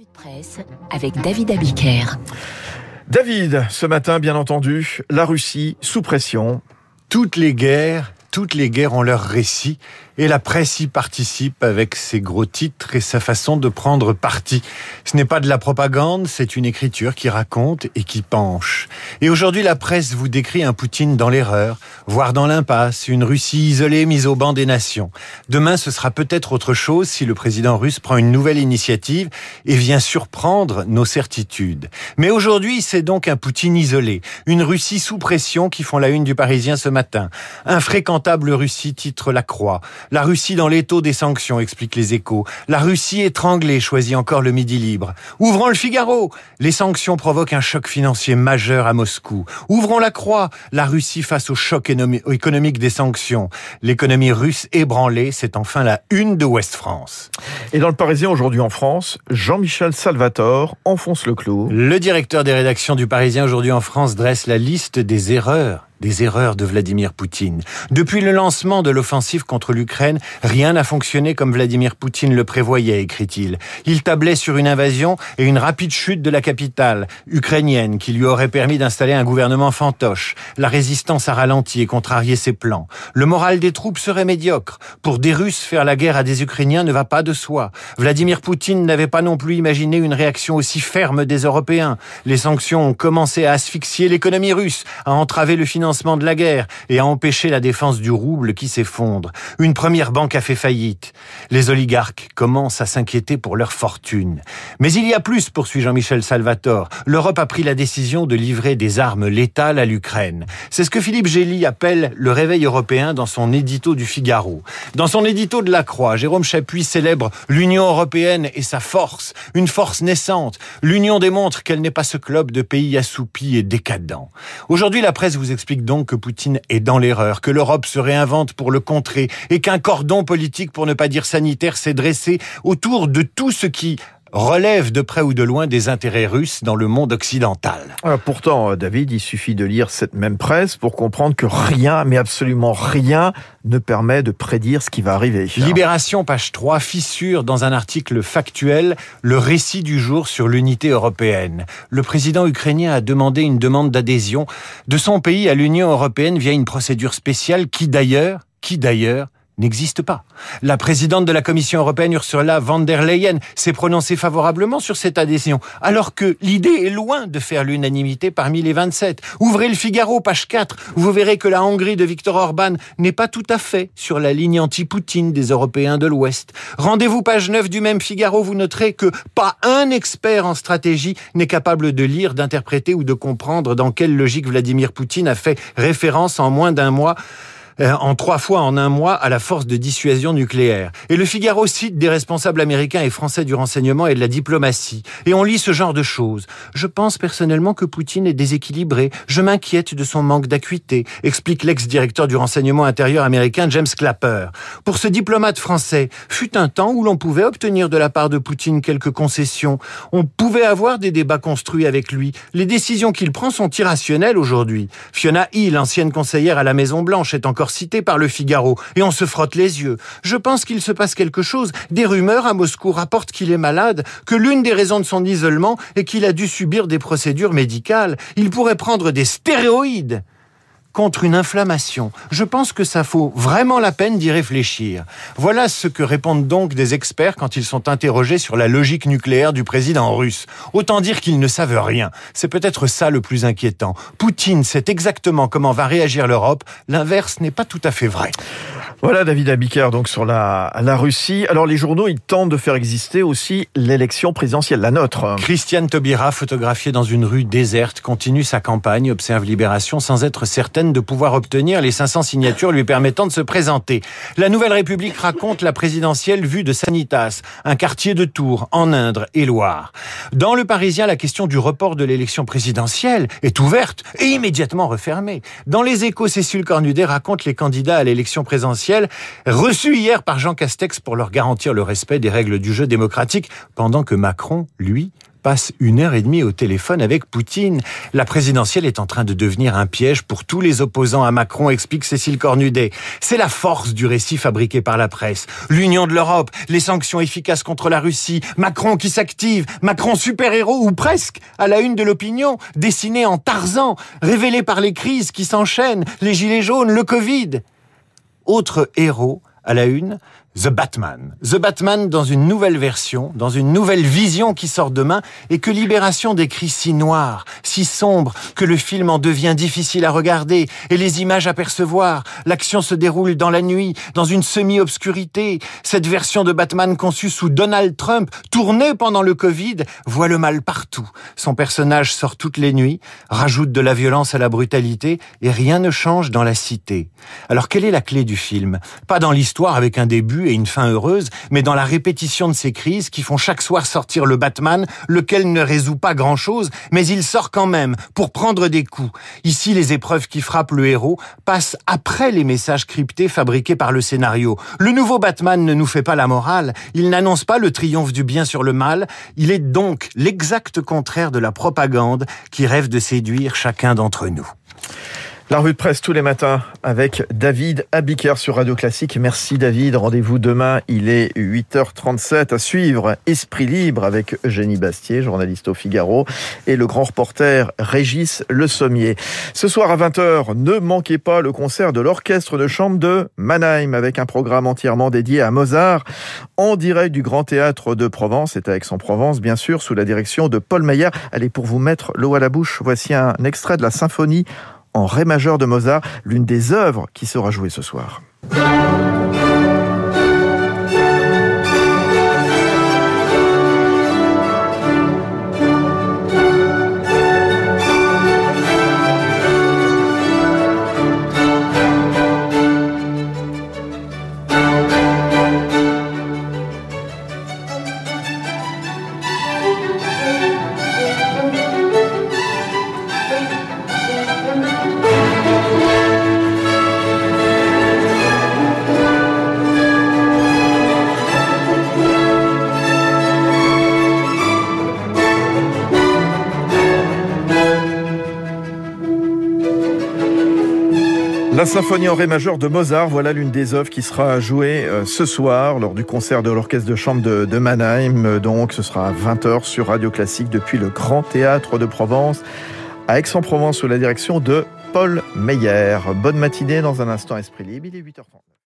Revue de presse avec David Abiker. David, ce matin, bien entendu, la Russie sous pression. Toutes les guerres, toutes les guerres ont leur récit et la presse y participe avec ses gros titres et sa façon de prendre parti. Ce n'est pas de la propagande, c'est une écriture qui raconte et qui penche. Et aujourd'hui, la presse vous décrit un Poutine dans l'erreur, voire dans l'impasse, une Russie isolée mise au banc des nations. Demain, ce sera peut-être autre chose si le président russe prend une nouvelle initiative et vient surprendre nos certitudes. Mais aujourd'hui, c'est donc un Poutine isolé, une Russie sous pression qui font la une du Parisien ce matin. Infréquentable Russie titre La Croix. La Russie dans l'étau des sanctions, expliquent les échos. La Russie étranglée choisit encore le Midi libre. Ouvrons le Figaro. Les sanctions provoquent un choc financier majeur à Moscou. Ouvrons la croix. La Russie face au choc économique des sanctions. L'économie russe ébranlée, c'est enfin la une de Ouest France. Et dans le Parisien aujourd'hui en France, Jean-Michel Salvatore enfonce le clou. Le directeur des rédactions du Parisien aujourd'hui en France dresse la liste des erreurs des erreurs de Vladimir Poutine. Depuis le lancement de l'offensive contre l'Ukraine, rien n'a fonctionné comme Vladimir Poutine le prévoyait, écrit-il. Il tablait sur une invasion et une rapide chute de la capitale ukrainienne qui lui aurait permis d'installer un gouvernement fantoche. La résistance a ralenti et contrarié ses plans. Le moral des troupes serait médiocre. Pour des Russes, faire la guerre à des Ukrainiens ne va pas de soi. Vladimir Poutine n'avait pas non plus imaginé une réaction aussi ferme des Européens. Les sanctions ont commencé à asphyxier l'économie russe, à entraver le financement de la guerre et à empêcher la défense du rouble qui s'effondre. Une première banque a fait faillite. Les oligarques commencent à s'inquiéter pour leur fortune. Mais il y a plus, poursuit Jean-Michel Salvatore. L'Europe a pris la décision de livrer des armes létales à l'Ukraine. C'est ce que Philippe Gély appelle le réveil européen dans son édito du Figaro. Dans son édito de la Croix, Jérôme Chapuis célèbre l'Union européenne et sa force, une force naissante. L'Union démontre qu'elle n'est pas ce club de pays assoupis et décadents. Aujourd'hui, la presse vous explique donc que Poutine est dans l'erreur, que l'Europe se réinvente pour le contrer et qu'un cordon politique, pour ne pas dire s'est dressé autour de tout ce qui relève de près ou de loin des intérêts russes dans le monde occidental. Euh, pourtant, David, il suffit de lire cette même presse pour comprendre que rien, mais absolument rien, ne permet de prédire ce qui va arriver. Libération, page 3, fissure dans un article factuel le récit du jour sur l'unité européenne. Le président ukrainien a demandé une demande d'adhésion de son pays à l'Union européenne via une procédure spéciale qui d'ailleurs, qui d'ailleurs, n'existe pas. La présidente de la Commission européenne, Ursula von der Leyen, s'est prononcée favorablement sur cette adhésion, alors que l'idée est loin de faire l'unanimité parmi les 27. Ouvrez le Figaro, page 4, vous verrez que la Hongrie de Viktor Orban n'est pas tout à fait sur la ligne anti-Poutine des Européens de l'Ouest. Rendez-vous page 9 du même Figaro, vous noterez que pas un expert en stratégie n'est capable de lire, d'interpréter ou de comprendre dans quelle logique Vladimir Poutine a fait référence en moins d'un mois en trois fois en un mois à la force de dissuasion nucléaire. Et le Figaro cite des responsables américains et français du renseignement et de la diplomatie. Et on lit ce genre de choses. Je pense personnellement que Poutine est déséquilibré. Je m'inquiète de son manque d'acuité, explique l'ex-directeur du renseignement intérieur américain James Clapper. Pour ce diplomate français, fut un temps où l'on pouvait obtenir de la part de Poutine quelques concessions. On pouvait avoir des débats construits avec lui. Les décisions qu'il prend sont irrationnelles aujourd'hui. Fiona Hill, ancienne conseillère à la Maison Blanche, est encore cité par le Figaro, et on se frotte les yeux. Je pense qu'il se passe quelque chose. Des rumeurs à Moscou rapportent qu'il est malade, que l'une des raisons de son isolement est qu'il a dû subir des procédures médicales. Il pourrait prendre des stéroïdes contre une inflammation. Je pense que ça vaut vraiment la peine d'y réfléchir. Voilà ce que répondent donc des experts quand ils sont interrogés sur la logique nucléaire du président russe. Autant dire qu'ils ne savent rien. C'est peut-être ça le plus inquiétant. Poutine sait exactement comment va réagir l'Europe. L'inverse n'est pas tout à fait vrai. Voilà David Abiker donc sur la, la Russie. Alors les journaux, ils tentent de faire exister aussi l'élection présidentielle, la nôtre. Christiane Taubira, photographiée dans une rue déserte, continue sa campagne, observe Libération, sans être certaine de pouvoir obtenir les 500 signatures lui permettant de se présenter. La Nouvelle République raconte la présidentielle vue de Sanitas, un quartier de Tours, en Indre et Loire. Dans le Parisien, la question du report de l'élection présidentielle est ouverte et immédiatement refermée. Dans les échos, Cécile Cornudet raconte les candidats à l'élection présidentielle reçu hier par Jean Castex pour leur garantir le respect des règles du jeu démocratique, pendant que Macron, lui, passe une heure et demie au téléphone avec Poutine. La présidentielle est en train de devenir un piège pour tous les opposants à Macron, explique Cécile Cornudet. C'est la force du récit fabriqué par la presse. L'union de l'Europe, les sanctions efficaces contre la Russie, Macron qui s'active, Macron super-héros ou presque, à la une de l'opinion, dessiné en Tarzan, révélé par les crises qui s'enchaînent, les gilets jaunes, le Covid. Autre héros, à la une, The Batman. The Batman dans une nouvelle version, dans une nouvelle vision qui sort demain et que Libération décrit si noir, si sombre, que le film en devient difficile à regarder et les images à percevoir. L'action se déroule dans la nuit, dans une semi-obscurité. Cette version de Batman conçue sous Donald Trump, tournée pendant le Covid, voit le mal partout. Son personnage sort toutes les nuits, rajoute de la violence à la brutalité et rien ne change dans la cité. Alors quelle est la clé du film? Pas dans l'histoire avec un début une fin heureuse, mais dans la répétition de ces crises qui font chaque soir sortir le Batman, lequel ne résout pas grand-chose, mais il sort quand même pour prendre des coups. Ici, les épreuves qui frappent le héros passent après les messages cryptés fabriqués par le scénario. Le nouveau Batman ne nous fait pas la morale, il n'annonce pas le triomphe du bien sur le mal, il est donc l'exact contraire de la propagande qui rêve de séduire chacun d'entre nous. La revue de presse tous les matins avec David Abiker sur Radio Classique. Merci David. Rendez-vous demain. Il est 8h37 à suivre Esprit Libre avec Eugénie Bastier, journaliste au Figaro, et le grand reporter Régis Le Sommier. Ce soir à 20h, ne manquez pas le concert de l'orchestre de chambre de Mannheim avec un programme entièrement dédié à Mozart en direct du Grand Théâtre de Provence. C'est à Aix-en-Provence, bien sûr, sous la direction de Paul Meyer. Allez, pour vous mettre l'eau à la bouche, voici un extrait de la symphonie en Ré majeur de Mozart, l'une des œuvres qui sera jouée ce soir. La symphonie en ré majeur de Mozart, voilà l'une des œuvres qui sera jouée euh, ce soir lors du concert de l'orchestre de chambre de, de, Mannheim. Donc ce sera à 20h sur Radio Classique depuis le Grand Théâtre de Provence à Aix-en-Provence sous la direction de Paul Meyer. Bonne matinée dans un instant Esprit Libre, il est 8h30.